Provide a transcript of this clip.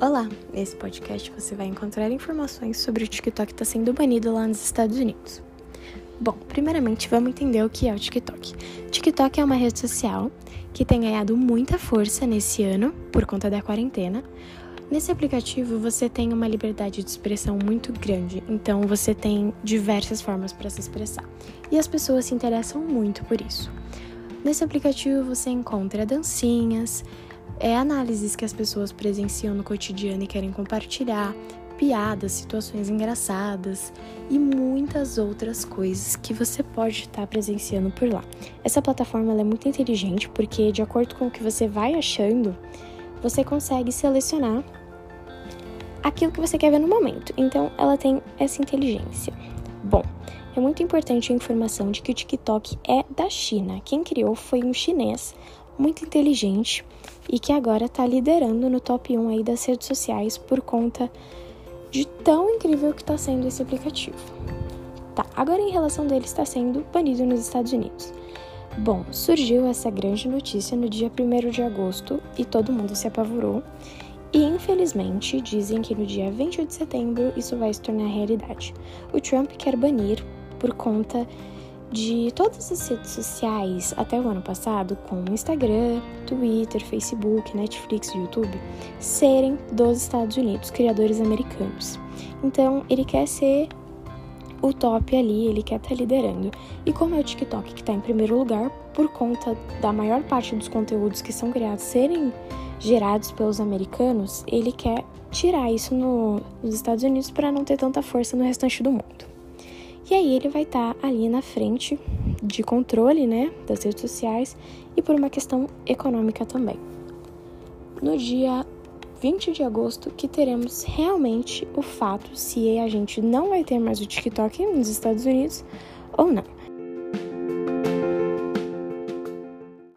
Olá! Nesse podcast você vai encontrar informações sobre o TikTok que está sendo banido lá nos Estados Unidos. Bom, primeiramente vamos entender o que é o TikTok. TikTok é uma rede social que tem ganhado muita força nesse ano por conta da quarentena. Nesse aplicativo você tem uma liberdade de expressão muito grande, então você tem diversas formas para se expressar e as pessoas se interessam muito por isso. Nesse aplicativo você encontra dancinhas, é, análises que as pessoas presenciam no cotidiano e querem compartilhar, piadas, situações engraçadas e muitas outras coisas que você pode estar presenciando por lá. Essa plataforma é muito inteligente porque, de acordo com o que você vai achando, você consegue selecionar aquilo que você quer ver no momento. Então, ela tem essa inteligência. Bom, é muito importante a informação de que o TikTok é da China. Quem criou foi um chinês muito inteligente e que agora está liderando no top 1 aí das redes sociais por conta de tão incrível que está sendo esse aplicativo. Tá, agora em relação dele está sendo banido nos Estados Unidos. Bom, surgiu essa grande notícia no dia 1 de agosto e todo mundo se apavorou. E infelizmente dizem que no dia 20 de setembro isso vai se tornar realidade. O Trump quer banir por conta de todas as redes sociais até o ano passado, como Instagram, Twitter, Facebook, Netflix e YouTube, serem dos Estados Unidos, criadores americanos. Então, ele quer ser o top ali, ele quer estar tá liderando. E como é o TikTok que está em primeiro lugar, por conta da maior parte dos conteúdos que são criados serem gerados pelos americanos, ele quer tirar isso no, nos Estados Unidos para não ter tanta força no restante do mundo. E aí ele vai estar tá ali na frente de controle, né, das redes sociais e por uma questão econômica também. No dia 20 de agosto que teremos realmente o fato se a gente não vai ter mais o TikTok nos Estados Unidos ou não.